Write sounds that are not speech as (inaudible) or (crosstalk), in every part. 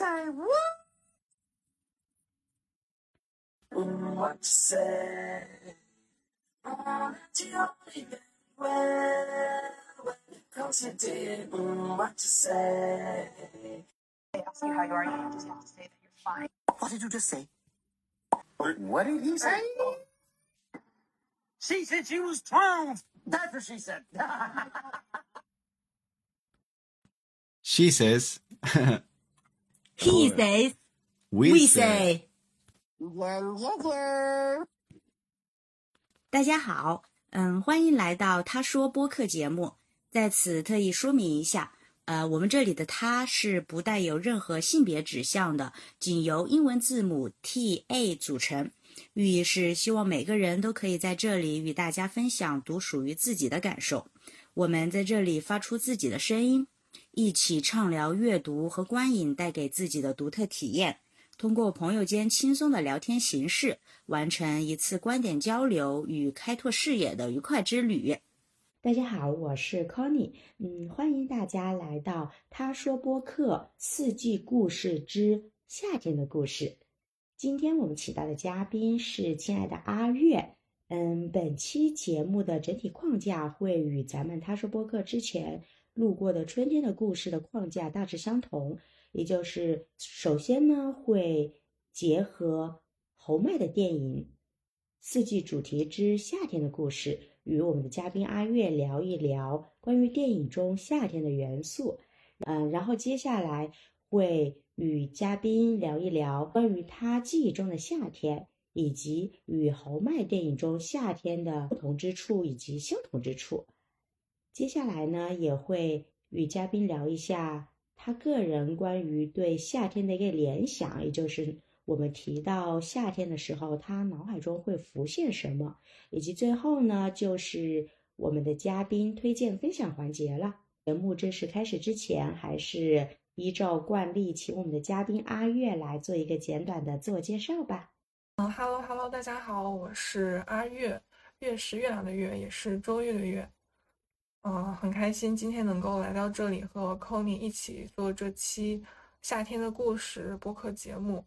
say what? What to say? Oh, you only meant well, well, cause you did what to say. They ask you how you are, you just have to say that you're fine. What did you just say? What did he say? She said she was 12. That's what she said. (laughs) She says, (laughs) He says, we, we say. say。大家好，嗯，欢迎来到他说播客节目。在此特意说明一下，呃，我们这里的他是不带有任何性别指向的，仅由英文字母 T A 组成。寓意是希望每个人都可以在这里与大家分享独属于自己的感受。我们在这里发出自己的声音，一起畅聊阅读和观影带给自己的独特体验。通过朋友间轻松的聊天形式，完成一次观点交流与开拓视野的愉快之旅。大家好，我是 Connie，嗯，欢迎大家来到他说播客四季故事之夏天的故事。今天我们请到的嘉宾是亲爱的阿月。嗯，本期节目的整体框架会与咱们他说播客之前路过的春天的故事的框架大致相同，也就是首先呢会结合侯麦的电影《四季主题之夏天的故事》，与我们的嘉宾阿月聊一聊关于电影中夏天的元素。嗯，然后接下来会与嘉宾聊一聊关于他记忆中的夏天，以及与侯麦电影中夏天的不同之处以及相同之处。接下来呢，也会与嘉宾聊一下他个人关于对夏天的一个联想，也就是我们提到夏天的时候，他脑海中会浮现什么，以及最后呢，就是我们的嘉宾推荐分享环节了。节目正式开始之前，还是依照惯例，请我们的嘉宾阿月来做一个简短的自我介绍吧。嗯，Hello Hello，大家好，我是阿月，月是月亮的月，也是周月的月。嗯，很开心今天能够来到这里和 c o n y 一起做这期夏天的故事播客节目。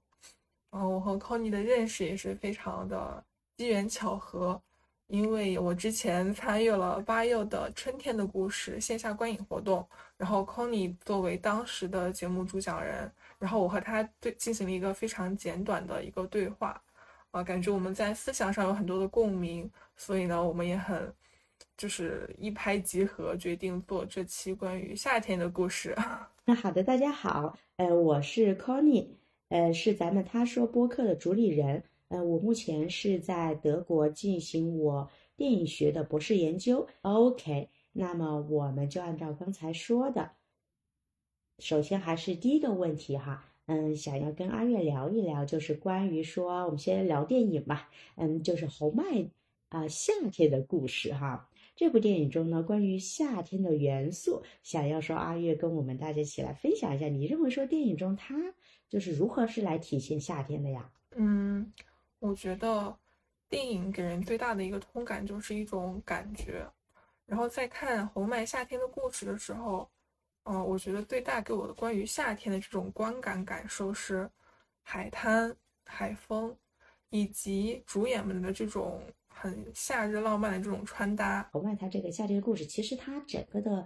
嗯，我和 c o n y 的认识也是非常的机缘巧合，因为我之前参与了八佑的春天的故事线下观影活动，然后 c o n y 作为当时的节目主讲人，然后我和他对进行了一个非常简短的一个对话。啊，感觉我们在思想上有很多的共鸣，所以呢，我们也很就是一拍即合，决定做这期关于夏天的故事。(laughs) 那好的，大家好，呃，我是 Connie，呃，是咱们他说播客的主理人，呃，我目前是在德国进行我电影学的博士研究。OK，那么我们就按照刚才说的，首先还是第一个问题哈。嗯，想要跟阿月聊一聊，就是关于说，我们先聊电影吧。嗯，就是侯麦啊，夏天的故事哈。这部电影中呢，关于夏天的元素，想要说阿月跟我们大家一起来分享一下，你认为说电影中它就是如何是来体现夏天的呀？嗯，我觉得电影给人最大的一个通感就是一种感觉，然后在看红麦夏天的故事的时候。嗯，我觉得最大给我的关于夏天的这种观感感受是，海滩、海风，以及主演们的这种很夏日浪漫的这种穿搭。侯麦他这个夏天的故事，其实它整个的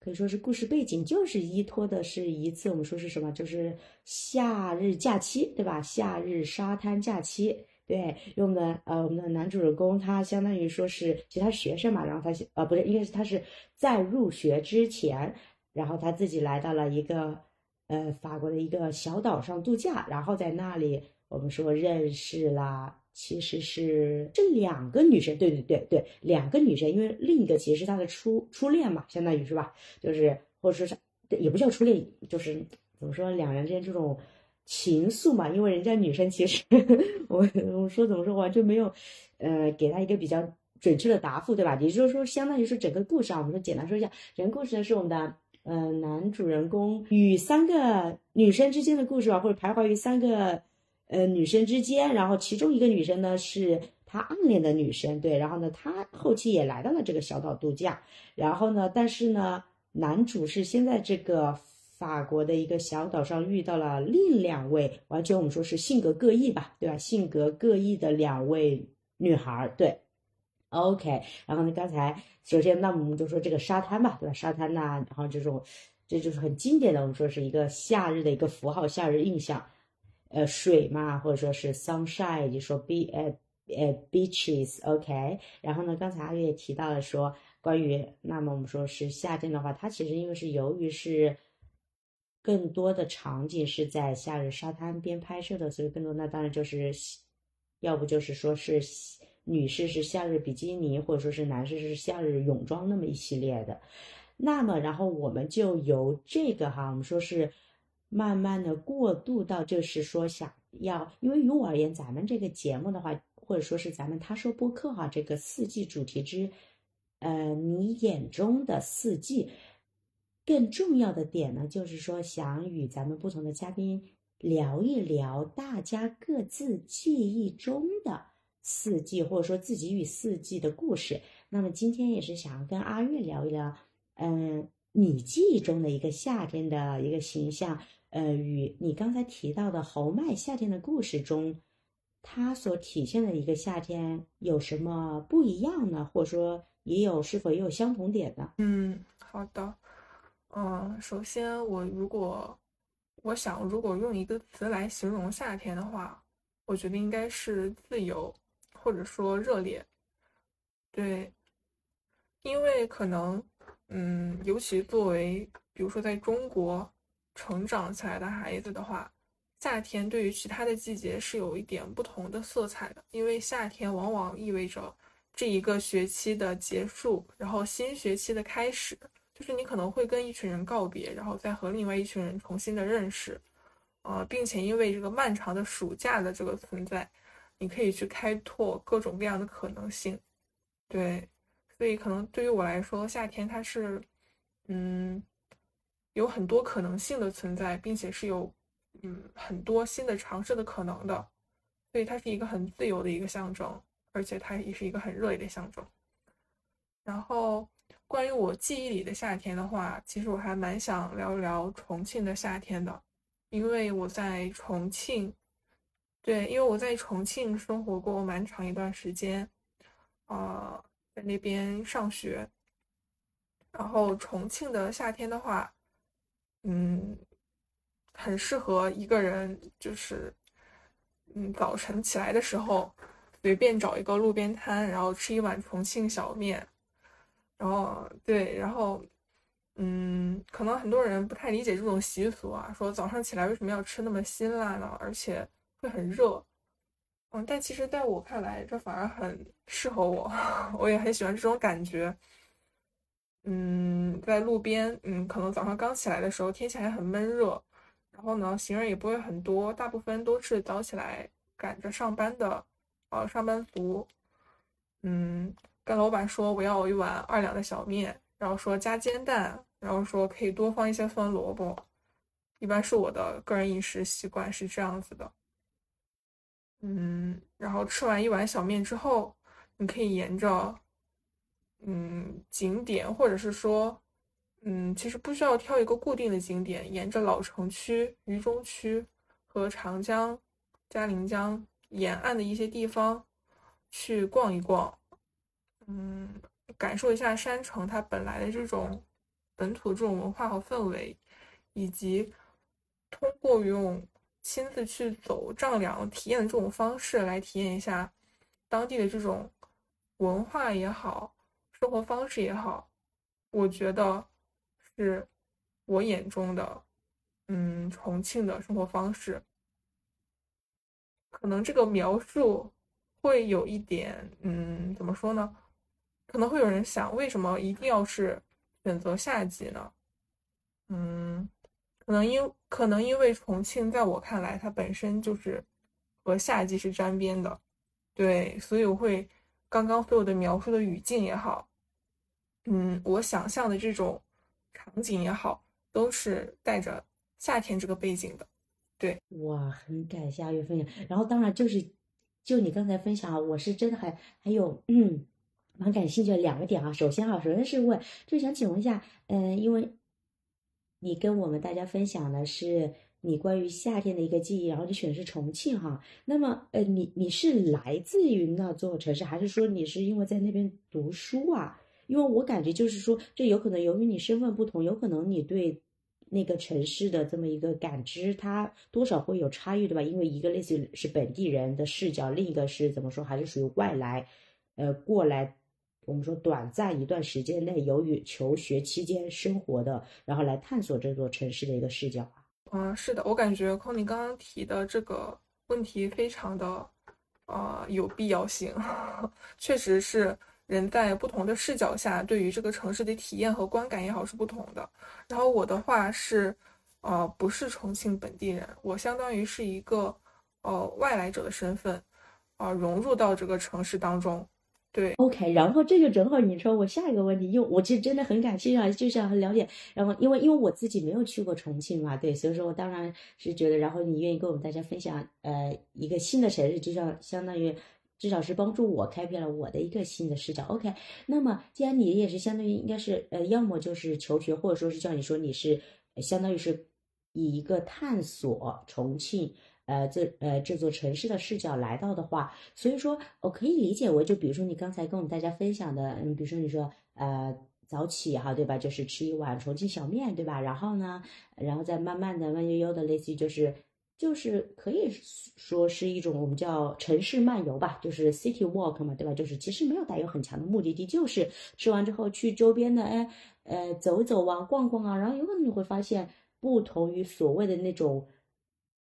可以说是故事背景就是依托的是一次我们说是什么，就是夏日假期，对吧？夏日沙滩假期，对，用的呃我们的男主人公他相当于说是其他学生嘛，然后他呃不是，应该是他是在入学之前。然后他自己来到了一个，呃，法国的一个小岛上度假，然后在那里，我们说认识了，其实是这两个女生，对对对对，两个女生，因为另一个其实是他的初初恋嘛，相当于是吧，就是或者说是也不叫初恋，就是怎么说两人之间这种情愫嘛，因为人家女生其实 (laughs) 我我说怎么说完全没有，呃，给他一个比较准确的答复，对吧？也就是说，相当于是整个故事啊，我们说简单说一下，整个故事呢是我们的。呃，男主人公与三个女生之间的故事吧，或者徘徊于三个呃女生之间，然后其中一个女生呢是他暗恋的女生，对，然后呢他后期也来到了这个小岛度假，然后呢，但是呢男主是先在这个法国的一个小岛上遇到了另两位，完全我们说是性格各异吧，对吧？性格各异的两位女孩，对。OK，然后呢，刚才首先那我们就说这个沙滩吧，对吧？沙滩呐、然后这种这就是很经典的，我们说是一个夏日的一个符号，夏日印象。呃，水嘛，或者说是 sunshine，就说 be 呃呃 beaches，OK、然后呢，刚才阿月也提到了说，关于那么我们说是夏天的话，它其实因为是由于是更多的场景是在夏日沙滩边拍摄的，所以更多那当然就是，要不就是说是女士是夏日比基尼，或者说是男士是夏日泳装那么一系列的。那么，然后我们就由这个哈，我们说是慢慢的过渡到，就是说想要，因为于我而言，咱们这个节目的话，或者说是咱们他说播客哈，这个四季主题之，呃，你眼中的四季，更重要的点呢，就是说想与咱们不同的嘉宾聊一聊大家各自记忆中的四季，或者说自己与四季的故事。那么今天也是想跟阿月聊一聊。嗯，你记忆中的一个夏天的一个形象，呃，与你刚才提到的侯麦夏天的故事中，它所体现的一个夏天有什么不一样呢？或者说，也有是否也有相同点呢？嗯，好的。嗯，首先我如果我想如果用一个词来形容夏天的话，我觉得应该是自由，或者说热烈。对，因为可能，嗯，尤其作为比如说在中国成长起来的孩子的话，夏天对于其他的季节是有一点不同的色彩的，因为夏天往往意味着这一个学期的结束，然后新学期的开始，就是你可能会跟一群人告别，然后再和另外一群人重新的认识，呃，并且因为这个漫长的暑假的这个存在，你可以去开拓各种各样的可能性，对，所以可能对于我来说，夏天它是，嗯，有很多可能性的存在，并且是有，嗯，很多新的尝试的可能的，所以它是一个很自由的一个象征，而且它也是一个很热烈的象征。然后，关于我记忆里的夏天的话，其实我还蛮想聊一聊重庆的夏天的，因为我在重庆，对，因为我在重庆生活过蛮长一段时间，啊、在那边上学。然后重庆的夏天的话，嗯，很适合一个人，就是，嗯，早晨起来的时候，随便找一个路边摊，然后吃一碗重庆小面，然后对，然后，嗯，可能很多人不太理解这种习俗啊，说早上起来为什么要吃那么辛辣呢？而且会很热。嗯，但其实在我看来，这反而很适合我，(laughs) 我也很喜欢这种感觉。嗯，在路边，嗯，可能早上刚起来的时候，天气还很闷热，然后呢，行人也不会很多，大部分都是早起来赶着上班的，呃，上班族。嗯，跟老板说我要一碗二两的小面，然后说加煎蛋，然后说可以多放一些酸萝卜。一般是我的个人饮食习惯是这样子的。嗯，然后吃完一碗小面之后，你可以沿着，嗯，景点，或者是说，嗯，其实不需要挑一个固定的景点，沿着老城区、渝中区和长江、嘉陵江沿岸的一些地方去逛一逛，嗯，感受一下山城它本来的这种本土这种文化和氛围，以及通过用亲自去走丈量体验的这种方式来体验一下当地的这种文化也好，生活方式也好，我觉得是我眼中的，嗯，重庆的生活方式。可能这个描述会有一点，嗯，怎么说呢？可能会有人想，为什么一定要是选择夏季呢？嗯，可能因可能因为重庆在我看来，它本身就是和夏季是沾边的，对，所以我会刚刚所有的描述的语境也好，嗯，我想象的这种场景也好，都是带着夏天这个背景的。对哇，很感谢阿月分享。然后当然就是，就你刚才分享啊，我是真的还还有嗯，蛮感兴趣的两个点啊。首先啊，首先是问，就想请问一下，嗯、因为你跟我们大家分享的是你关于夏天的一个记忆，然后你选的是重庆哈。那么，呃，你你是来自于那座城市，还是说你是因为在那边读书啊？因为我感觉就是说，这有可能由于你身份不同，有可能你对那个城市的这么一个感知，它多少会有差异，对吧？因为一个类似于是本地人的视角，另一个是怎么说，还是属于外来，呃，过来。我们说短暂一段时间内，由于求学期间生活的，然后来探索这座城市的一个视角啊。嗯，是的，我感觉空尼刚刚提的这个问题非常的，呃，有必要性。(laughs) 确实是人在不同的视角下，对于这个城市的体验和观感也好是不同的。然后我的话是，呃，不是重庆本地人，我相当于是一个，呃，外来者的身份，啊，融入到这个城市当中。对，OK，然后这个正好你说我下一个问题，因为我其实真的很感兴趣啊，就想很了解。然后因为因为我自己没有去过重庆嘛，对，所以说我当然是觉得，然后你愿意跟我们大家分享，呃，一个新的城市，就像相当于至少是帮助我开辟了我的一个新的视角。OK，那么既然你也是相当于应该是呃，要么就是求学，或者说是叫你说你是相当于是以一个探索重庆。呃，这呃这座城市的视角来到的话，所以说我可以理解为，就比如说你刚才跟我们大家分享的，嗯，比如说你说呃早起哈，对吧？就是吃一碗重庆小面，对吧？然后呢，然后再慢慢的、慢悠悠的，类似于就是就是可以说是一种我们叫城市漫游吧，就是 city walk 嘛，对吧？就是其实没有带有很强的目的地，就是吃完之后去周边的哎呃走走啊、逛逛啊，然后有可能你会发现，不同于所谓的那种。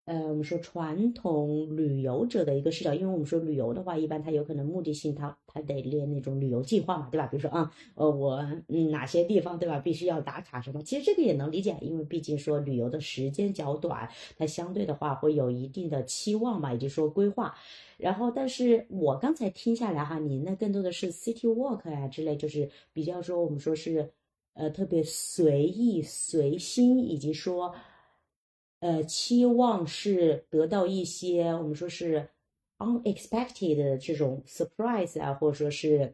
呃，我们说传统旅游者的一个视角，因为我们说旅游的话，一般他有可能目的性，他他得列那种旅游计划嘛，对吧？比如说啊，呃，我嗯哪些地方对吧，必须要打卡什么？其实这个也能理解，因为毕竟说旅游的时间较短，它相对的话会有一定的期望嘛，也就是说规划。然后，但是我刚才听下来哈，你那更多的是 city walk 呀之类，就是比较说我们说是呃特别随意随心，以及说。呃，期望是得到一些我们说是 unexpected 的这种 surprise 啊，或者说是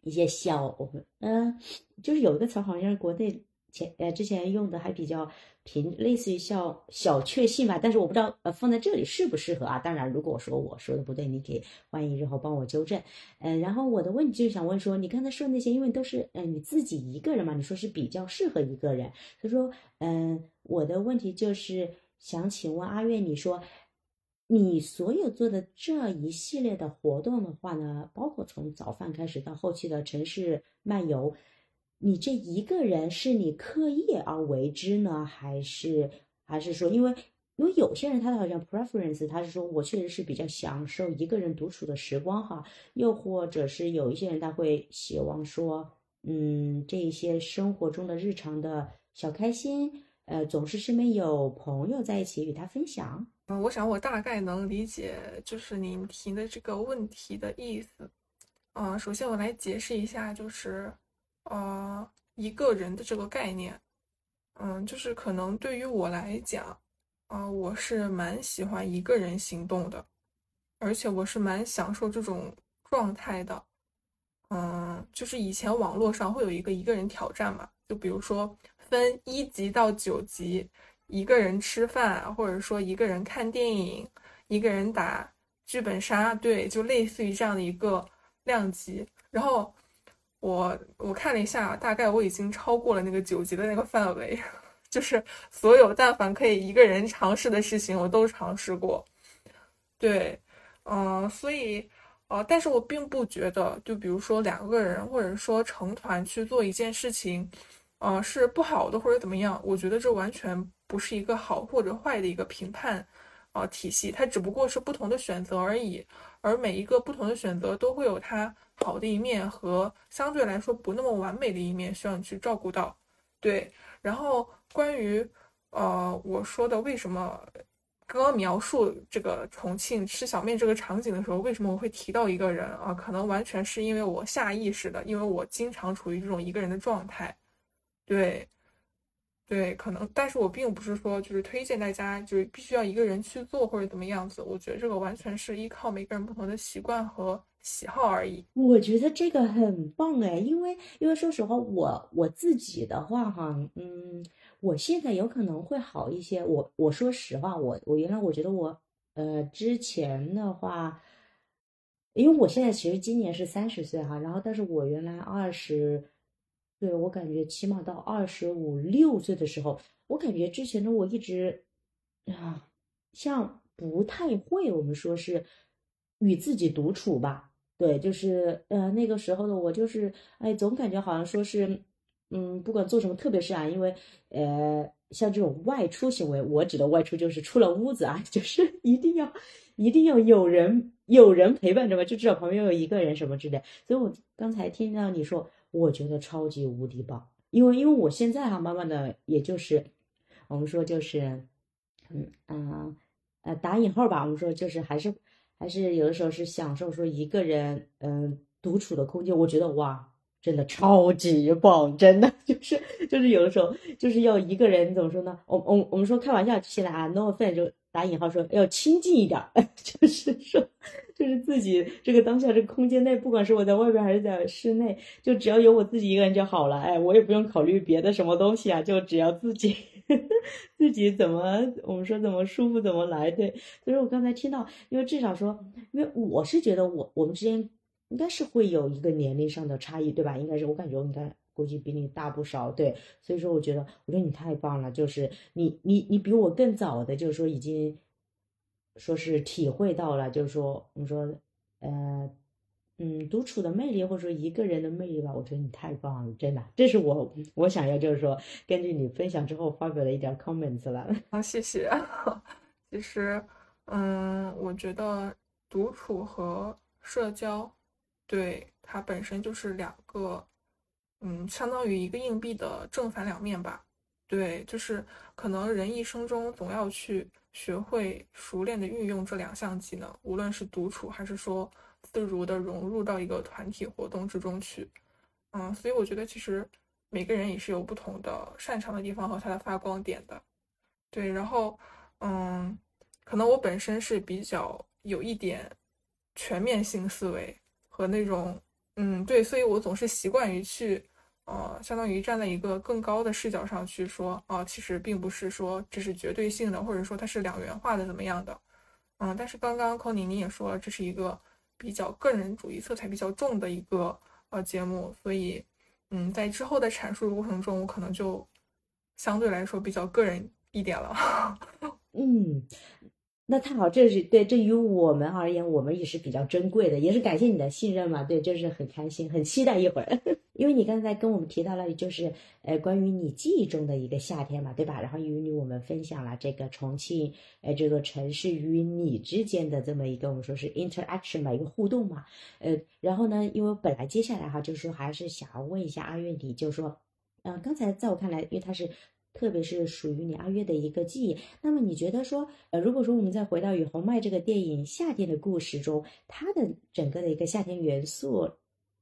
一些小，嗯，就是有一个词好像是国内。前呃之前用的还比较平，类似于小小确幸吧，但是我不知道呃放在这里适不适合啊。当然，如果我说我说的不对，你可以欢迎日后帮我纠正。嗯，然后我的问题就想问说，你刚才说的那些，因为都是嗯你自己一个人嘛，你说是比较适合一个人，所以说嗯我的问题就是想请问阿月，你说你所有做的这一系列的活动的话呢，包括从早饭开始到后期的城市漫游。你这一个人是你刻意而为之呢，还是还是说，因为因为有些人他好像 preference，他是说我确实是比较享受一个人独处的时光哈，又或者是有一些人他会希望说，嗯，这一些生活中的日常的小开心，呃，总是身边有朋友在一起与他分享。嗯，我想我大概能理解，就是您提的这个问题的意思。嗯，首先我来解释一下，就是。呃，一个人的这个概念，嗯，就是可能对于我来讲，啊，我是蛮喜欢一个人行动的，而且我是蛮享受这种状态的。嗯，就是以前网络上会有一个一个人挑战嘛，就比如说分一级到九级，一个人吃饭，或者说一个人看电影，一个人打剧本杀，对，就类似于这样的一个量级，然后。我我看了一下，大概我已经超过了那个九级的那个范围，(laughs) 就是所有但凡可以一个人尝试的事情，我都尝试过。对，嗯，所以，呃，但是我并不觉得，就比如说两个人或者说成团去做一件事情，呃，是不好的或者怎么样，我觉得这完全不是一个好或者坏的一个评判，呃，体系，它只不过是不同的选择而已，而每一个不同的选择都会有它。好的一面和相对来说不那么完美的一面，需要你去照顾到。对，然后关于呃我说的为什么刚刚描述这个重庆吃小面这个场景的时候，为什么我会提到一个人啊？可能完全是因为我下意识的，因为我经常处于这种一个人的状态。对，对，可能，但是我并不是说就是推荐大家就是必须要一个人去做或者怎么样子。我觉得这个完全是依靠每个人不同的习惯和。喜好而已，我觉得这个很棒哎，因为因为说实话，我我自己的话哈，嗯，我现在有可能会好一些。我我说实话，我我原来我觉得我呃之前的话，因为我现在其实今年是三十岁哈，然后但是我原来二十，对我感觉起码到二十五六岁的时候，我感觉之前的我一直啊，像不太会，我们说是与自己独处吧。对，就是呃那个时候的我，就是哎，总感觉好像说是，嗯，不管做什么，特别是啊，因为呃，像这种外出行为，我指的外出就是出了屋子啊，(laughs) 就是一定要一定要有人有人陪伴着吧，就至少旁边有一个人什么之类。所以我刚才听到你说，我觉得超级无敌棒，因为因为我现在哈，慢慢的也就是我们说就是，嗯嗯呃打引号吧，我们说就是还是。还是有的时候是享受说一个人嗯独处的空间，我觉得哇，真的超级棒，真的 (laughs) 就是就是有的时候就是要一个人怎么说呢？我我我们说开玩笑，现在啊，no offense 就打引号说要亲近一点，(laughs) 就是说就是自己这个当下这个空间内，不管是我在外边还是在室内，就只要有我自己一个人就好了，哎，我也不用考虑别的什么东西啊，就只要自己。(laughs) 自己怎么我们说怎么舒服怎么来，对。所以我刚才听到，因为至少说，因为我是觉得我我们之间应该是会有一个年龄上的差异，对吧？应该是我感觉我应该估计比你大不少，对。所以说我觉得，我觉得你太棒了，就是你你你比我更早的，就是说已经说是体会到了，就是说我们说呃。嗯，独处的魅力，或者说一个人的魅力吧，我觉得你太棒了，真的，这是我我想要就是说，根据你分享之后发表的一点 comments 了。(laughs) 好，谢谢。(laughs) 其实，嗯，我觉得独处和社交，对它本身就是两个，嗯，相当于一个硬币的正反两面吧。对，就是可能人一生中总要去学会熟练的运用这两项技能，无论是独处还是说。自如的融入到一个团体活动之中去，嗯，所以我觉得其实每个人也是有不同的擅长的地方和他的发光点的，对，然后，嗯，可能我本身是比较有一点全面性思维和那种，嗯，对，所以我总是习惯于去，呃，相当于站在一个更高的视角上去说，啊，其实并不是说这是绝对性的，或者说它是两元化的怎么样的，嗯，但是刚刚 c o n y 你也说了，这是一个。比较个人主义色彩比较重的一个呃节目，所以嗯，在之后的阐述过程中，我可能就相对来说比较个人一点了。(laughs) 嗯。那太好，这是对，这于我们而言，我们也是比较珍贵的，也是感谢你的信任嘛。对，就是很开心，很期待一会儿，(laughs) 因为你刚才跟我们提到了，就是呃，关于你记忆中的一个夏天嘛，对吧？然后与你我们分享了这个重庆，呃，这座城市与你之间的这么一个我们说是 interaction 吧，一个互动嘛。呃，然后呢，因为本来接下来哈，就是说还是想要问一下阿月，你就说，嗯，刚才在我看来，因为他是。特别是属于你阿月的一个记忆。那么你觉得说，呃，如果说我们再回到《与红麦》这个电影《夏天的故事》中，它的整个的一个夏天元素，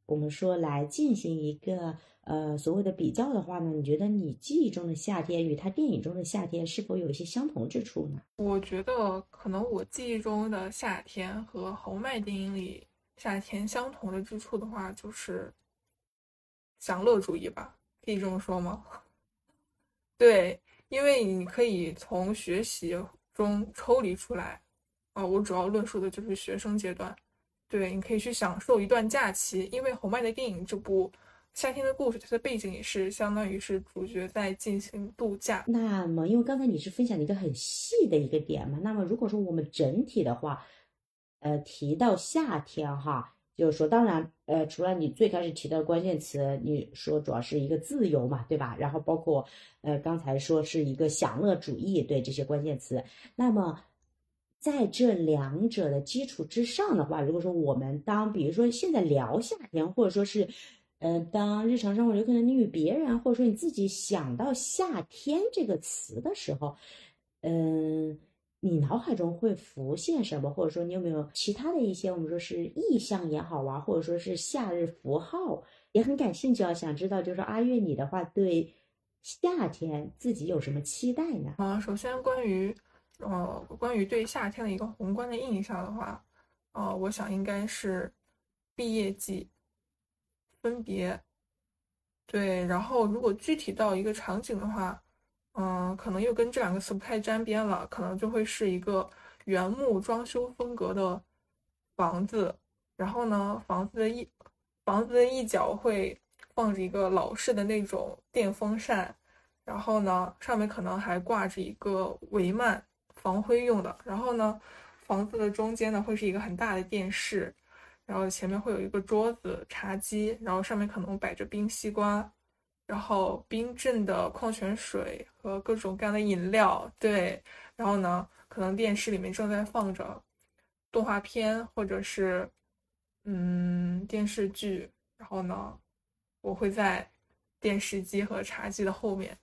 我们说来进行一个呃所谓的比较的话呢，你觉得你记忆中的夏天与它电影中的夏天是否有一些相同之处呢？我觉得可能我记忆中的夏天和红麦电影里夏天相同的之处的话，就是享乐主义吧，可以这么说吗？对，因为你可以从学习中抽离出来，啊，我主要论述的就是学生阶段。对，你可以去享受一段假期，因为侯麦的电影这部《夏天的故事》，它的背景也是相当于是主角在进行度假。那么，因为刚才你是分享了一个很细的一个点嘛，那么如果说我们整体的话，呃，提到夏天哈。就是说，当然，呃，除了你最开始提到关键词，你说主要是一个自由嘛，对吧？然后包括，呃，刚才说是一个享乐主义，对这些关键词。那么，在这两者的基础之上的话，如果说我们当比如说现在聊夏天，或者说是，呃，当日常生活有可能你与别人，或者说你自己想到夏天这个词的时候，嗯。你脑海中会浮现什么，或者说你有没有其他的一些我们说是意象也好啊，或者说是夏日符号，也很感兴趣啊，想知道就是阿月你的话对夏天自己有什么期待呢？啊，首先关于呃关于对夏天的一个宏观的印象的话，呃，我想应该是毕业季、分别，对，然后如果具体到一个场景的话。嗯，可能又跟这两个词不太沾边了，可能就会是一个原木装修风格的房子。然后呢，房子的一房子的一角会放着一个老式的那种电风扇，然后呢，上面可能还挂着一个帷幔，防灰用的。然后呢，房子的中间呢会是一个很大的电视，然后前面会有一个桌子、茶几，然后上面可能摆着冰西瓜，然后冰镇的矿泉水和各种各样的饮料。对，然后呢，可能电视里面正在放着动画片或者是。嗯，电视剧，然后呢，我会在电视机和茶几的后面，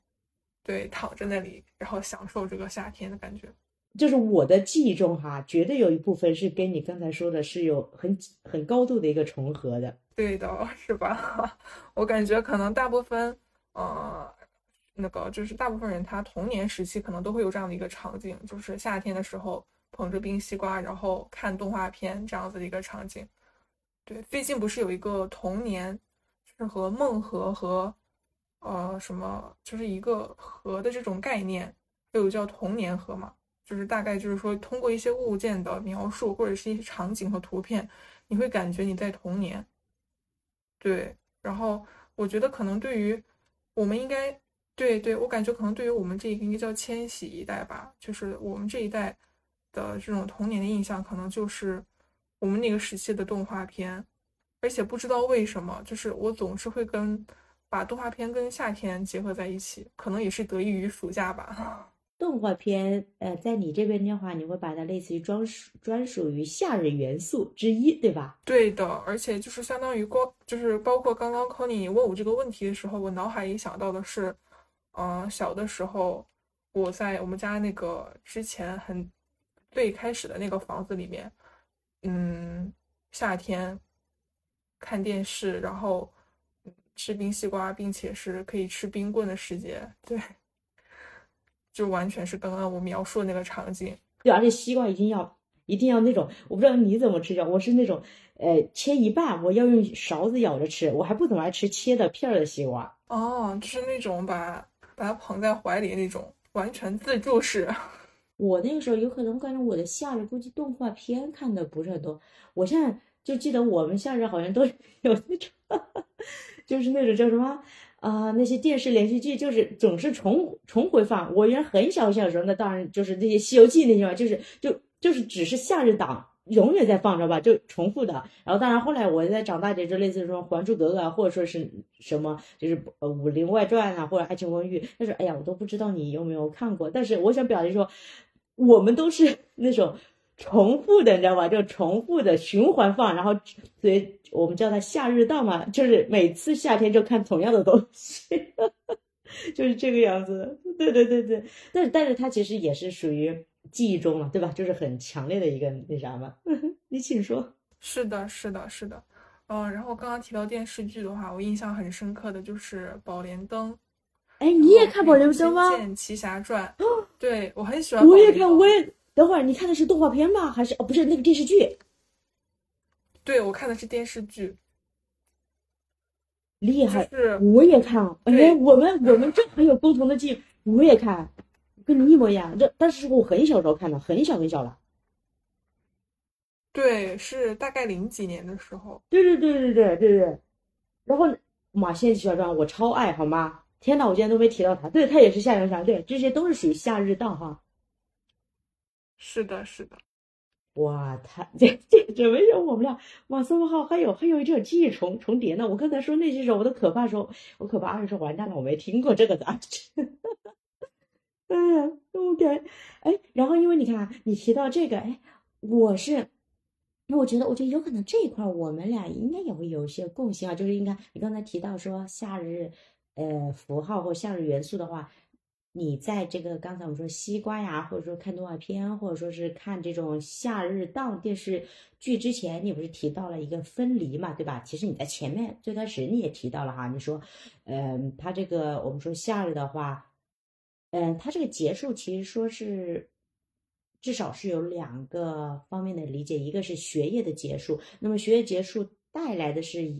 对，躺着那里，然后享受这个夏天的感觉。就是我的记忆中哈，绝对有一部分是跟你刚才说的是有很很高度的一个重合的。对的，(laughs) 是吧？我感觉可能大部分，呃，那个就是大部分人他童年时期可能都会有这样的一个场景，就是夏天的时候捧着冰西瓜，然后看动画片这样子的一个场景。对，最近不是有一个童年，就是和梦河和，呃，什么，就是一个河的这种概念，又有叫童年河嘛，就是大概就是说通过一些物件的描述或者是一些场景和图片，你会感觉你在童年。对，然后我觉得可能对于我们应该，对对，我感觉可能对于我们这一个应该叫千禧一代吧，就是我们这一代的这种童年的印象，可能就是。我们那个时期的动画片，而且不知道为什么，就是我总是会跟把动画片跟夏天结合在一起，可能也是得益于暑假吧。(laughs) 动画片，呃，在你这边的话，你会把它类似于专属专属于夏日元素之一，对吧？对的，而且就是相当于光，就是包括刚刚 Conny 问我这个问题的时候，我脑海里想到的是，嗯，小的时候我在我们家那个之前很最开始的那个房子里面。嗯，夏天看电视，然后吃冰西瓜，并且是可以吃冰棍的时节，对，就完全是刚刚我描述的那个场景。对，而且西瓜一定要一定要那种，我不知道你怎么吃着，我是那种，呃，切一半，我要用勺子舀着吃，我还不怎么爱吃切的片儿的西瓜。哦，就是那种把把它捧在怀里那种，完全自助式。(laughs) 我那个时候有可能感觉我的夏日估计动画片看的不是很多，我现在就记得我们夏日好像都 (laughs) 有那种，(laughs) 就是那种叫什么啊那些电视连续剧，就是总是重重回放。我原来很小小时候，那当然就是那些《西游记》那些嘛，就是就就是只是夏日档永远在放着吧，就重复的。然后当然后来我再长大点，就类似说《还珠格格》啊，或者说是什么就是呃《武林外传》啊，或者《爱情公寓》。但是哎呀，我都不知道你有没有看过。但是我想表达说。我们都是 (laughs) 那种重复的，你知道吧？就重复的循环放，然后所以我们叫它夏日档嘛，就是每次夏天就看同样的东西，(laughs) 就是这个样子。对对对对，但是但是它其实也是属于记忆中了，对吧？就是很强烈的一个那啥嘛。你请 (laughs) 说。是的，是的，是的。嗯，然后刚刚提到电视剧的话，我印象很深刻的就是《宝莲灯》。哎，你也看《宝莲灯》吗？《仙剑奇侠传》。对我很喜欢。我也看，我也。等会儿，你看的是动画片吗？还是哦，不是那个电视剧？对，我看的是电视剧。厉害！是，我也看。哎，我们我们正好有共同的记忆。我也看，跟你一模一样。这但是我很小时候看的，很小很小了。对，是大概零几年的时候。对对对对对对对。然后《马仙奇侠传》我超爱好吗？天呐，我今天都没提到他，对他也是夏日档，对，这些都是属于夏日档哈。是的，是的。哇，他这这这为什么我们俩哇这么好？还有还有一种记忆重重叠呢？我刚才说那些时候我都可怕说，我可怕二说完蛋了，我没听过这个的。哎 (laughs) 呀，我感哎，然后因为你看你提到这个，哎，我是，那我觉得我觉得有可能这一块我们俩应该也会有一些共性啊，就是应该你刚才提到说夏日。呃，符号或夏日元素的话，你在这个刚才我们说西瓜呀，或者说看动画片，或者说是看这种夏日档电视剧之前，你不是提到了一个分离嘛，对吧？其实你在前面最开始你也提到了哈，你说，嗯，它这个我们说夏日的话，嗯，它这个结束其实说是至少是有两个方面的理解，一个是学业的结束，那么学业结束带来的是。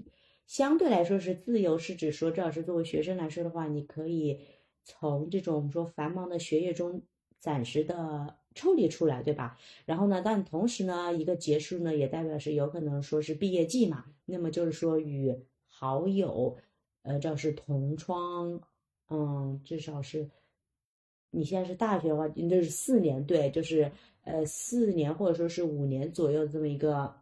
相对来说是自由，是指说，至少是作为学生来说的话，你可以从这种我们说繁忙的学业中暂时的抽离出来，对吧？然后呢，但同时呢，一个结束呢，也代表是有可能说是毕业季嘛。那么就是说与好友，呃，这是同窗，嗯，至少是你现在是大学的话，那是四年，对，就是呃四年或者说是五年左右这么一个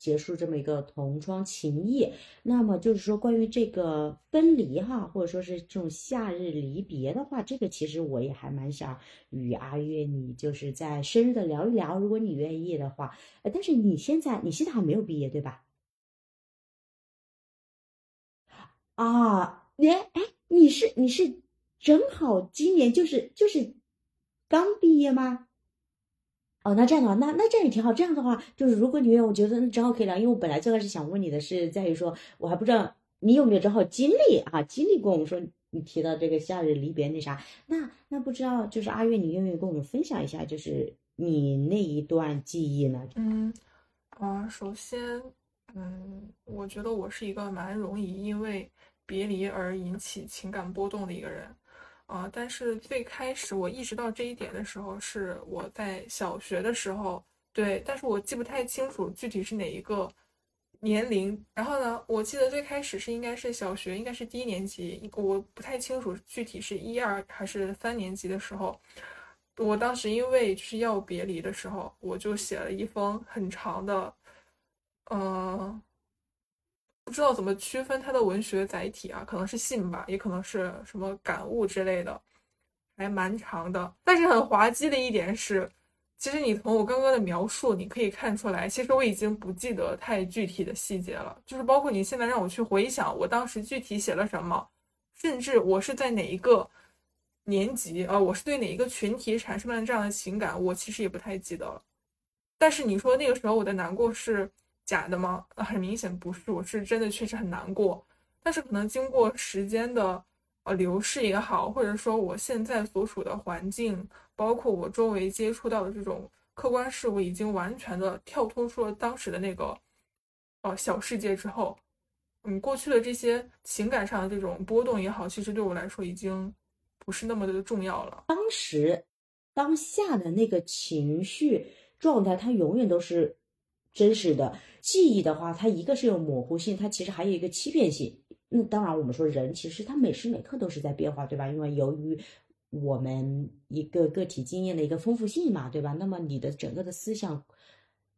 结束这么一个同窗情谊。那么就是说关于这个分离哈，或者说是这种夏日离别的话，这个其实我也还蛮想与阿月你就是在深入的聊一聊，如果你愿意的话。呃，但是你现在你现在还没有毕业对吧？啊，你哎，你是你是正好今年就是就是刚毕业吗？哦，那这样的话，那那这样也挺好。这样的话，就是如果你愿意，我觉得那正好可以聊。因为我本来最开始想问你的是，在于说我还不知道你有没有正好经历啊，经历过我们说你提到这个夏日离别那啥，那那不知道就是阿月，你愿不愿意跟我们分享一下，就是你那一段记忆呢？嗯，啊，首先，嗯，我觉得我是一个蛮容易因为别离而引起情感波动的一个人。啊，但是最开始我意识到这一点的时候，是我在小学的时候，对，但是我记不太清楚具体是哪一个年龄。然后呢，我记得最开始是应该是小学，应该是低年级，我不太清楚具体是一二还是三年级的时候，我当时因为就是要别离的时候，我就写了一封很长的，嗯。不知道怎么区分它的文学载体啊，可能是信吧，也可能是什么感悟之类的，还蛮长的。但是很滑稽的一点是，其实你从我刚刚的描述，你可以看出来，其实我已经不记得太具体的细节了。就是包括你现在让我去回想我当时具体写了什么，甚至我是在哪一个年级啊，我是对哪一个群体产生了这样的情感，我其实也不太记得了。但是你说那个时候我的难过是。假的吗？很明显不是，我是真的，确实很难过。但是可能经过时间的呃流逝也好，或者说我现在所处的环境，包括我周围接触到的这种客观事物，已经完全的跳脱出了当时的那个呃小世界之后，嗯，过去的这些情感上的这种波动也好，其实对我来说已经不是那么的重要了。当时当下的那个情绪状态，它永远都是。真实的记忆的话，它一个是有模糊性，它其实还有一个欺骗性。那当然，我们说人其实他每时每刻都是在变化，对吧？因为由于我们一个个体经验的一个丰富性嘛，对吧？那么你的整个的思想，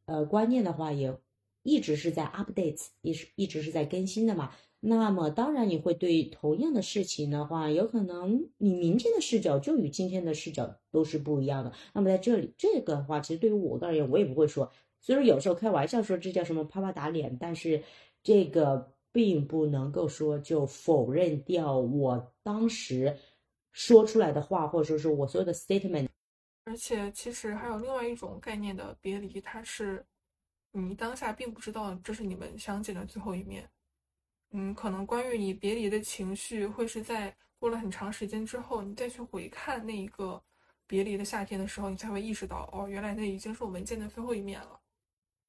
呃，观念的话，也一直是在 updates，一一直是在更新的嘛。那么当然，你会对同样的事情的话，有可能你明天的视角就与今天的视角都是不一样的。那么在这里，这个的话，其实对于我个人而言，我也不会说。所以说，有时候开玩笑说这叫什么“啪啪打脸”，但是这个并不能够说就否认掉我当时说出来的话，或者说是我所有的 statement。而且，其实还有另外一种概念的别离，它是你当下并不知道这是你们相见的最后一面。嗯，可能关于你别离的情绪，会是在过了很长时间之后，你再去回看那一个别离的夏天的时候，你才会意识到，哦，原来那已经是我们见的最后一面了。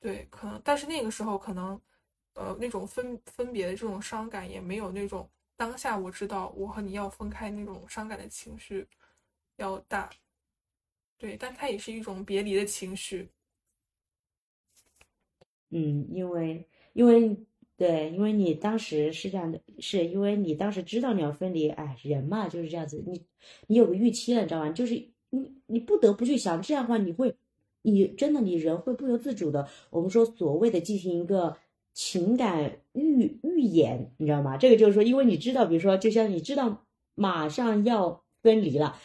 对，可能，但是那个时候可能，呃，那种分分别的这种伤感也没有那种当下我知道我和你要分开那种伤感的情绪要大。对，但它也是一种别离的情绪。嗯，因为因为对，因为你当时是这样的，是因为你当时知道你要分离，哎，人嘛就是这样子，你你有个预期了，你知道吗？就是你你不得不去想，这样的话你会。你真的，你人会不由自主的，我们说所谓的进行一个情感预预演，你知道吗？这个就是说，因为你知道，比如说，就像你知道马上要分离了，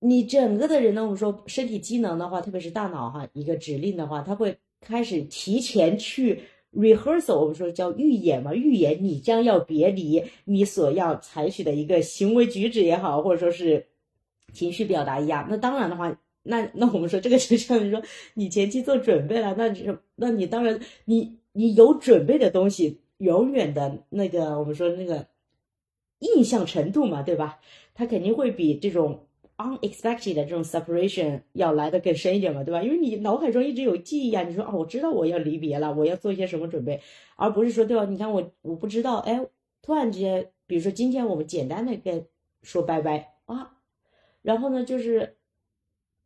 你整个的人呢，我们说身体机能的话，特别是大脑哈，一个指令的话，它会开始提前去 rehearsal，我们说叫预演嘛，预演你将要别离，你所要采取的一个行为举止也好，或者说是情绪表达一样。那当然的话。那那我们说这个就像你说你前期做准备了，那就那你当然你你有准备的东西，永远的那个我们说那个印象程度嘛，对吧？它肯定会比这种 unexpected 的这种 separation 要来的更深一点嘛，对吧？因为你脑海中一直有记忆啊，你说啊，我知道我要离别了，我要做一些什么准备，而不是说对吧？你看我我不知道，哎，突然之间，比如说今天我们简单的跟说拜拜啊，然后呢，就是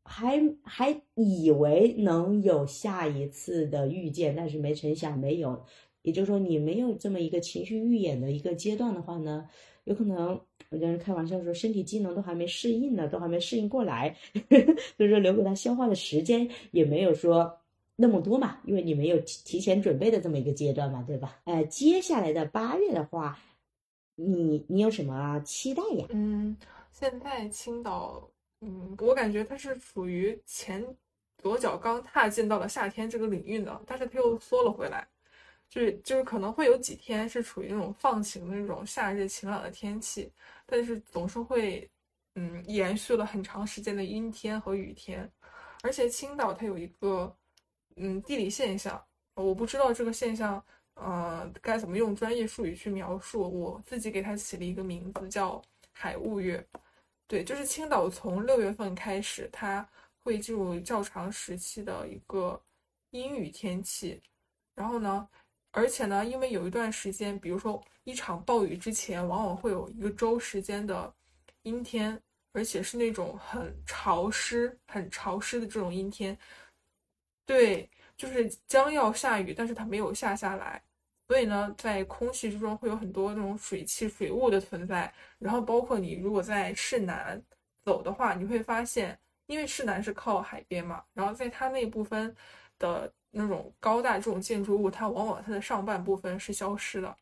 还还以为能有下一次的遇见，但是没成想没有。也就是说，你没有这么一个情绪预演的一个阶段的话呢，有可能有的人开玩笑说，身体机能都还没适应呢，都还没适应过来，所 (laughs) 以说留给他消化的时间也没有说那么多嘛，因为你没有提提前准备的这么一个阶段嘛，对吧？呃，接下来的八月的话，你你有什么期待呀？嗯，现在青岛，嗯，我感觉它是处于前左脚刚踏进到了夏天这个领域的，但是它又缩了回来。就是就是可能会有几天是处于那种放晴的那种夏日晴朗的天气，但是总是会，嗯，延续了很长时间的阴天和雨天。而且青岛它有一个，嗯，地理现象，我不知道这个现象，呃，该怎么用专业术语去描述。我自己给它起了一个名字叫“海雾月”。对，就是青岛从六月份开始，它会进入较长时期的一个阴雨天气，然后呢。而且呢，因为有一段时间，比如说一场暴雨之前，往往会有一个周时间的阴天，而且是那种很潮湿、很潮湿的这种阴天。对，就是将要下雨，但是它没有下下来。所以呢，在空气之中会有很多那种水汽、水雾的存在。然后，包括你如果在市南走的话，你会发现，因为市南是靠海边嘛，然后在它那部分的。那种高大这种建筑物，它往往它的上半部分是消失的，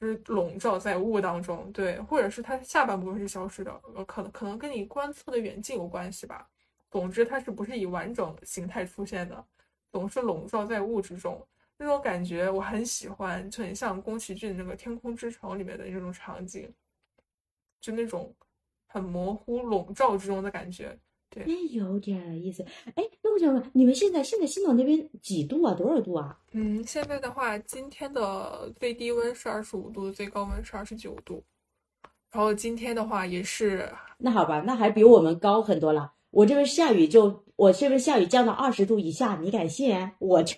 就是笼罩在雾当中，对，或者是它下半部分是消失的，呃，可能可能跟你观测的远近有关系吧。总之，它是不是以完整形态出现的，总是笼罩在雾之中，那种感觉我很喜欢，就很像宫崎骏那个《天空之城》里面的那种场景，就那种很模糊笼罩之中的感觉。那有点意思，哎，那我想问，你们现在现在青岛那边几度啊？多少度啊？嗯，现在的话，今天的最低温是二十五度，最高温是二十九度。然后今天的话也是，那好吧，那还比我们高很多了。我这边下雨就，我这边下雨降到二十度以下，你敢信？我这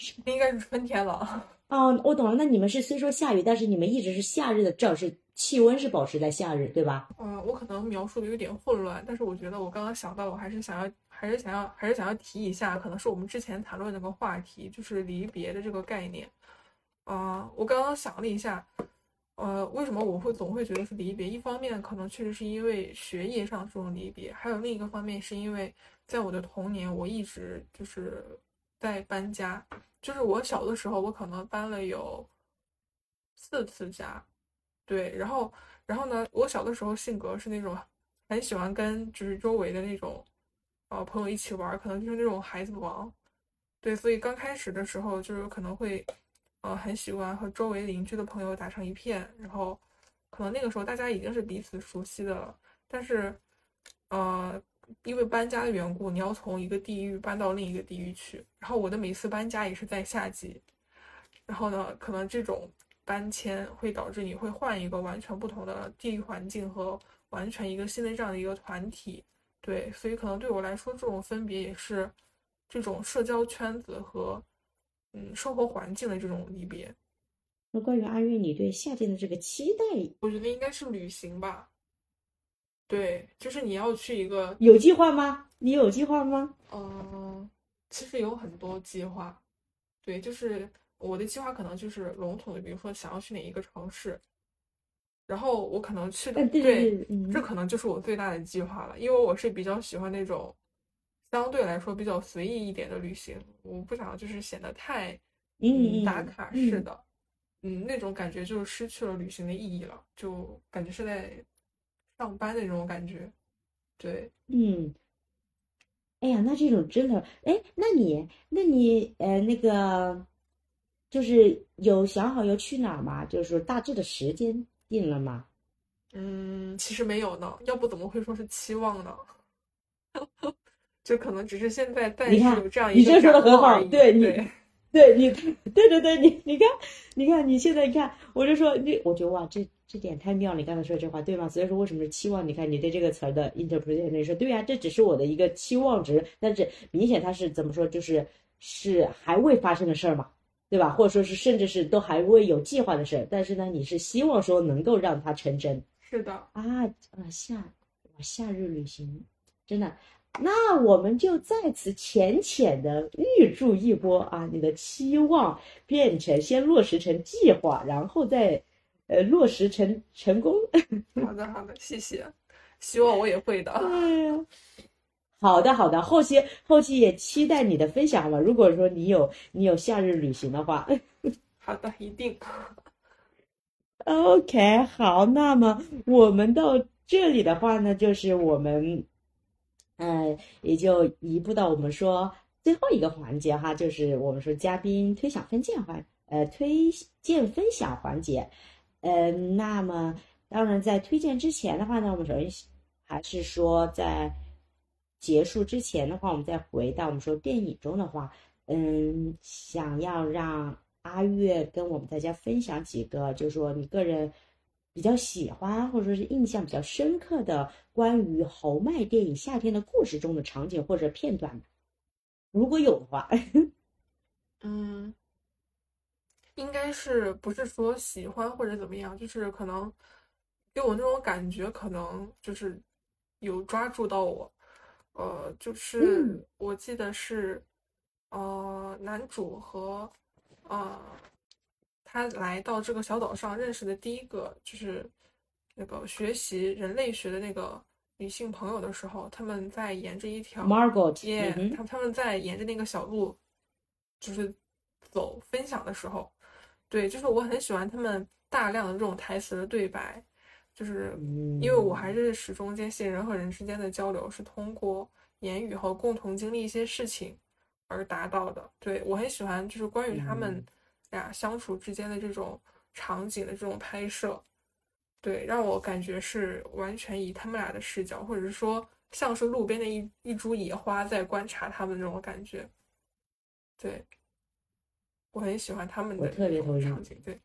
(laughs) 应该是春天了。(laughs) 哦，我懂了。那你们是虽说下雨，但是你们一直是夏日的，至少是。气温是保持在夏日，对吧？嗯，我可能描述的有点混乱，但是我觉得我刚刚想到，我还是想要，还是想要，还是想要提一下，可能是我们之前谈论那个话题，就是离别的这个概念。啊，我刚刚想了一下，呃，为什么我会总会觉得是离别？一方面可能确实是因为学业上这种离别，还有另一个方面是因为在我的童年，我一直就是在搬家，就是我小的时候，我可能搬了有四次家。对，然后，然后呢？我小的时候性格是那种很喜欢跟就是周围的那种呃朋友一起玩，可能就是那种孩子王。对，所以刚开始的时候就是可能会呃很喜欢和周围邻居的朋友打成一片，然后可能那个时候大家已经是彼此熟悉的了。但是呃，因为搬家的缘故，你要从一个地域搬到另一个地域去，然后我的每次搬家也是在夏季，然后呢，可能这种。搬迁会导致你会换一个完全不同的地域环境和完全一个新的这样的一个团体，对，所以可能对我来说，这种分别也是这种社交圈子和嗯生活环境的这种离别。那关于阿月，你对夏天的这个期待，我觉得应该是旅行吧。对，就是你要去一个有计划吗？你有计划吗？嗯，其实有很多计划，对，就是。我的计划可能就是笼统的，比如说想要去哪一个城市，然后我可能去的对，这可能就是我最大的计划了，因为我是比较喜欢那种相对来说比较随意一点的旅行，我不想就是显得太嗯打卡式的，嗯，那种感觉就失去了旅行的意义了，就感觉是在上班的那种感觉，对，嗯，哎呀，那这种真的，哎，那你，那你，呃，那个。就是有想好要去哪儿吗？就是说大致的时间定了吗？嗯，其实没有呢。要不怎么会说是期望呢？(laughs) 就可能只是现在暂时有这样一个你这说的很好，对你，对你，对对对，你你看，你看你现在你看，我就说你，我觉得哇，这这点太妙了。你刚才说这话对吗？所以说为什么是期望？你看你对这个词儿的 interpretation，你说对呀，这只是我的一个期望值，但是明显它是怎么说？就是是还未发生的事儿嘛。对吧？或者说是，甚至是都还未有计划的事儿，但是呢，你是希望说能够让它成真。是的，啊啊夏哇夏日旅行，真的。那我们就在此浅浅的预祝一波啊，你的期望变成先落实成计划，然后再呃落实成成功。好的好的，谢谢，希望我也会的。哎呀，好的好的，后期后期也期待你的分享好吗？如果说你有你有夏日旅行的话 (laughs) 好的，一定。，OK，好，那么我们到这里的话呢，就是我们，呃，也就移步到我们说最后一个环节哈，就是我们说嘉宾推享分荐环，呃，推荐分享环节。呃，那么当然在推荐之前的话呢，我们首先还是说在结束之前的话，我们再回到我们说电影中的话，嗯，想要让阿月跟我们大家分享几个，就是说你个人比较喜欢或者说是印象比较深刻的关于侯麦电影《夏天的故事》中的场景或者片段吧，如果有的话。(laughs) 嗯，应该是不是说喜欢或者怎么样，就是可能给我那种感觉，可能就是有抓住到我。呃，就是嗯我记得是，呃，男主和呃他来到这个小岛上认识的第一个就是那个学习人类学的那个女性朋友的时候，他们在沿着一条 Margot，耶，他他们在沿着那个小路，就是走分享的时候，对，就是我很喜欢他们大量的这种台词的对白，就是嗯因为我还是始终坚信人和人之间的交流是通过言语和共同经历一些事情而达到的。对，我很喜欢就是关于他们嗯俩相处之间的这种场景的这种拍摄，对，让我感觉是完全以他们俩的视角，或者是说像是路边的一一株野花在观察他们那种感觉。对，我很喜欢他们的特别同意场景。对，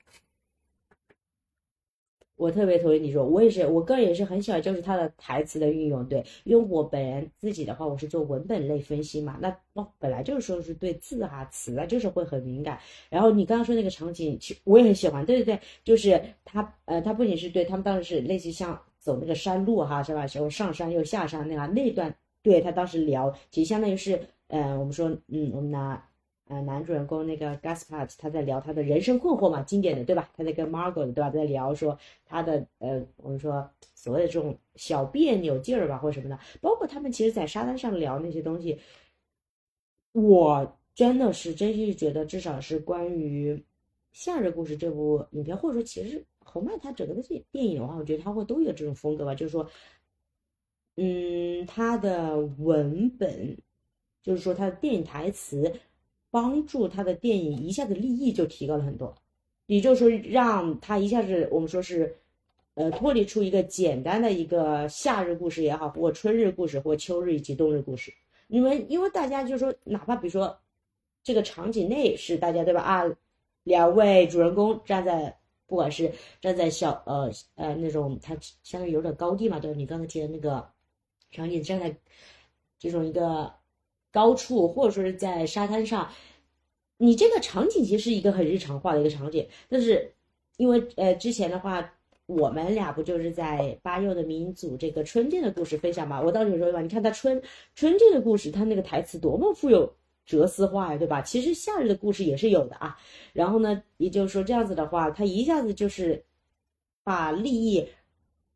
我特别同意你说，我也是，我个人也是很喜欢，就是他的台词的运用，对，因为我本人自己的话，我是做文本类分析嘛，那那本来就是说是对字啊词啊，就是会很敏感。然后你刚刚说那个场景，其实我也很喜欢，对对对，就是他呃，他不仅是对他们当时是类似像走那个山路哈，是吧？时候上山又下山那样那段，对他当时聊，其实相当于是，呃，我们说，嗯，我们拿。呃，男主人公那个 Gaspard 他在聊他的人生困惑嘛，经典的对吧？他在跟 Margot 对吧，在聊说他的呃，我们说所谓的这种小别扭劲儿吧，或者什么的，包括他们其实，在沙滩上聊那些东西，我真的是真是觉得，至少是关于《夏日故事》这部影片，或者说其实侯麦他整个的这电影的话，我觉得他会都有这种风格吧，就是说，嗯，他的文本，就是说他的电影台词。帮助他的电影一下子利益就提高了很多，也就是说让他一下子我们说是，呃，脱离出一个简单的一个夏日故事也好，或春日故事，或秋日以及冬日故事。因为因为大家就说，哪怕比如说这个场景内是大家对吧啊，两位主人公站在不管是站在小呃呃那种它相当于有点高地嘛，对吧？你刚才提的那个场景站在这种一个。高处，或者说是在沙滩上，你这个场景其实是一个很日常化的一个场景，但是因为呃之前的话，我们俩不就是在巴佑的民族这个春天的故事分享嘛？我当时就说吧，你看他春春天的故事，他那个台词多么富有哲思化呀，对吧？其实夏日的故事也是有的啊。然后呢，也就是说这样子的话，他一下子就是把利益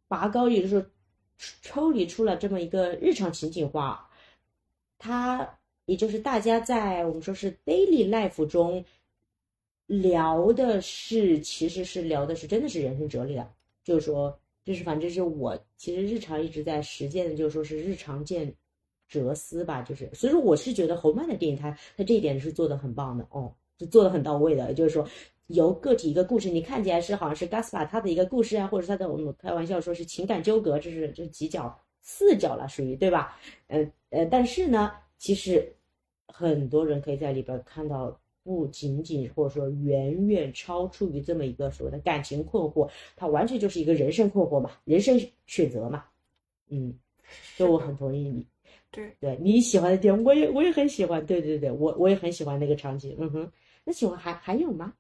拔高，也就是说抽离出了这么一个日常情景化。它也就是大家在我们说是 daily life 中聊的是，其实是聊的是真的是人生哲理的，就是说，就是反正是我其实日常一直在实践的，就是说是日常见哲思吧，就是。所以说我是觉得侯曼的电影它它这一点是做的很棒的哦，是做的很到位的，就是说由个体一个故事，你看起来是好像是 Gaspar 他的一个故事啊，或者他的我们开玩笑说是情感纠葛，这是这几角四角了，属于对吧？呃呃，但是呢。其实很多人可以在里边看到，不仅仅或者说远远超出于这么一个所谓的感情困惑，它完全就是一个人生困惑嘛，人生选择嘛。嗯，所以我很同意你。对对，你喜欢的点，我也我也很喜欢。对对对，我我也很喜欢那个场景。嗯哼，那喜欢还还有吗？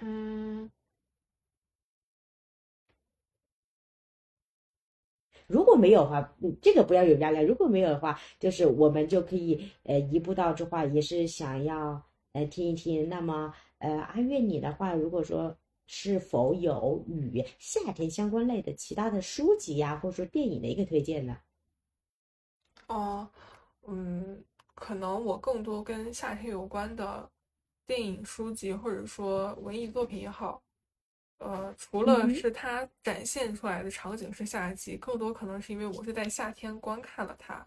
嗯。如果没有的话，嗯，这个不要有压力。如果没有的话，就是我们就可以呃一步到这话，也是想要呃听一听。那么呃阿月你的话，如果说是否有与夏天相关类的其他的书籍呀、或者说电影的一个推荐呢？哦，嗯，可能我更多跟夏天有关的电影、书籍，或者说文艺作品也好，呃，除了是它展现出来的场景是夏季，更多可能是因为我是在夏天观看了它，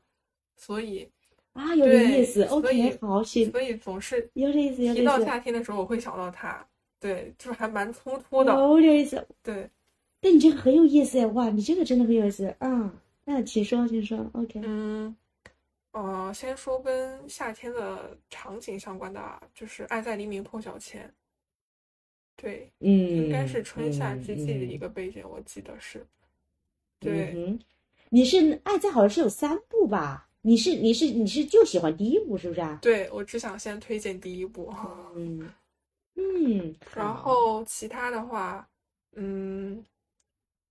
所以啊，有点意思。OK，好，行，所以总是有点意思，有提到夏天的时候，我会想到它，对，就是还蛮突出的，有点意思。对，但你这个很有意思哎，哇，你这个真的很有意思啊。那请说，请说，OK。嗯，呃，先说跟夏天的场景相关的啊，就是《爱在黎明破晓前》，对，嗯，应该是春夏嗯之际的一嗯个背景，我记得是。对，嗯，你是《爱在》好像是有三部吧？你是你是你是就喜欢第一部是不是啊？对，我只想先推荐第一部，嗯嗯，(laughs) 然后其他的话，嗯，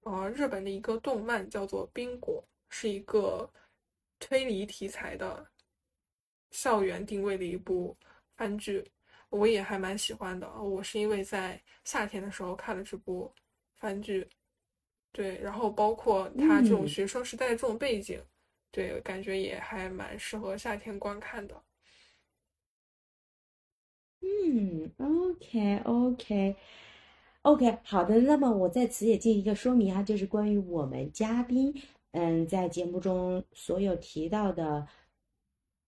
呃，日本的一个动漫叫做《冰果》，是一个推理题材的校园定位的一部番剧，我也还蛮喜欢的。我是因为在夏天的时候看了这部番剧，对，然后包括它这种嗯学生时代的这种背景，对，感觉也还蛮适合夏天观看的。嗯，OK OK OK，好的。那么我在此也进一个说明啊，就是关于我们嘉宾，嗯，在节目中所有提到的，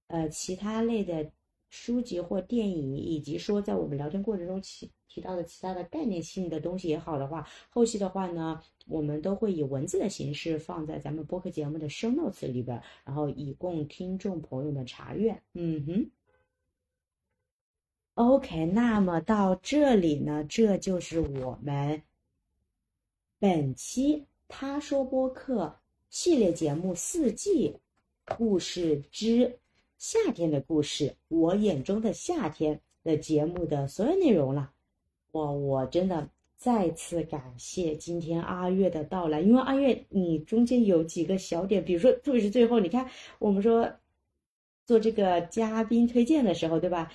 呃，其他类的书籍或电影，以及说在我们聊天过程中提提到的其他的概念性的东西也好的话，后期的话呢，我们都会以文字的形式放在咱们播客节目的声 notes 里边，然后以供听众朋友们查阅。嗯哼。OK，那么到这里呢，这就是我们本期他说播客系列节目四季故事之夏天的故事，我眼中的夏天的节目的所有内容了。我我真的再次感谢今天阿月的到来，因为阿月你中间有几个小点，比如说特别是最后，你看我们说做这个嘉宾推荐的时候，对吧？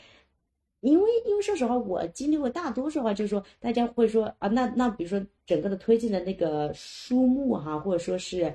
因为因为说实话，我经历过大多数话，就是说大家会说啊，那那比如说整个的推荐的那个书目哈，或者说是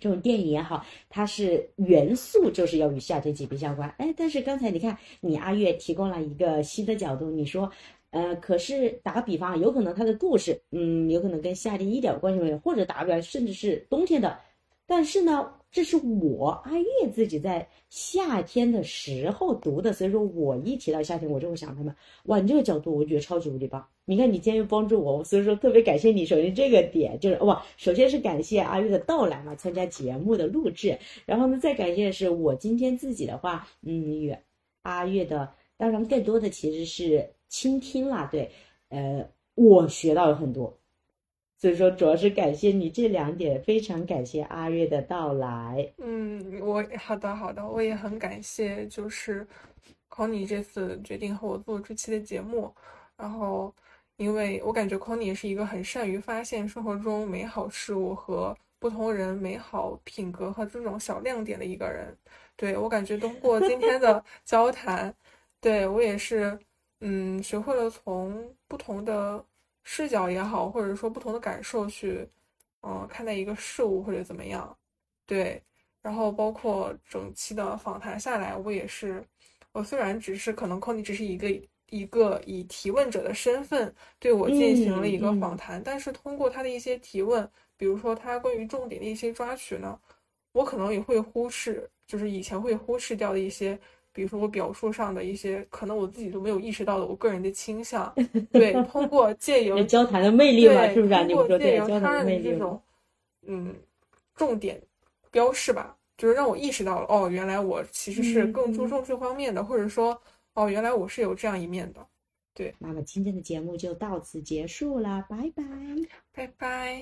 这种电影也好，它是元素就是要与夏天紧密相关。哎，但是刚才你看，你阿月提供了一个新的角度，你说，呃，可是打个比方，有可能它的故事，嗯，有可能跟夏天一点关系没有，或者打个比方，甚至是冬天的，但是呢，这是我阿月自己在夏天的时候读的，所以说我一提到夏天，我就会想他们。哇，你这个角度我觉得超级无敌棒！你看你今天又帮助我，所以说特别感谢你。首先这个点就是哇，首先是感谢阿月的到来嘛，参加节目的录制，然后呢再感谢的是我今天自己的话，嗯，与阿月的，当然更多的其实是倾听啦，对，呃，我学到了很多。所以说，主要是感谢你这两点，非常感谢阿月的到来。嗯，我好的好的，我也很感谢，就是考你这次决定和我做这期的节目，然后因为我感觉 Conny 也是一个很善于发现生活中美好事物和不同人美好品格和这种小亮点的一个人。对，我感觉通过今天的 (laughs) 交谈，对，我也是，嗯，学会了从不同的视角也好，或者说不同的感受去，嗯，看待一个事物或者怎么样。对，然后包括整期的访谈下来，我也是，我虽然只是可能 Conny 只是一个一个以提问者的身份对我进行了一个访谈，但是通过他的一些提问，比如说他关于重点的一些抓取呢，我可能也会忽视，就是以前会忽视掉的一些，比如说我表述上的一些，可能我自己都没有意识到的我个人的倾向。对，通过借 (laughs) 由交谈的魅力嘛，对，是不是啊？通你说对，过借由交谈他的魅力嘛。人的这种嗯重点标示吧，就是让我意识到了，哦，原来我其实是更注嗯重这方面的，或者说，哦，原来我是有这样一面的。对那么今天的节目就到此结束了，拜拜。拜拜。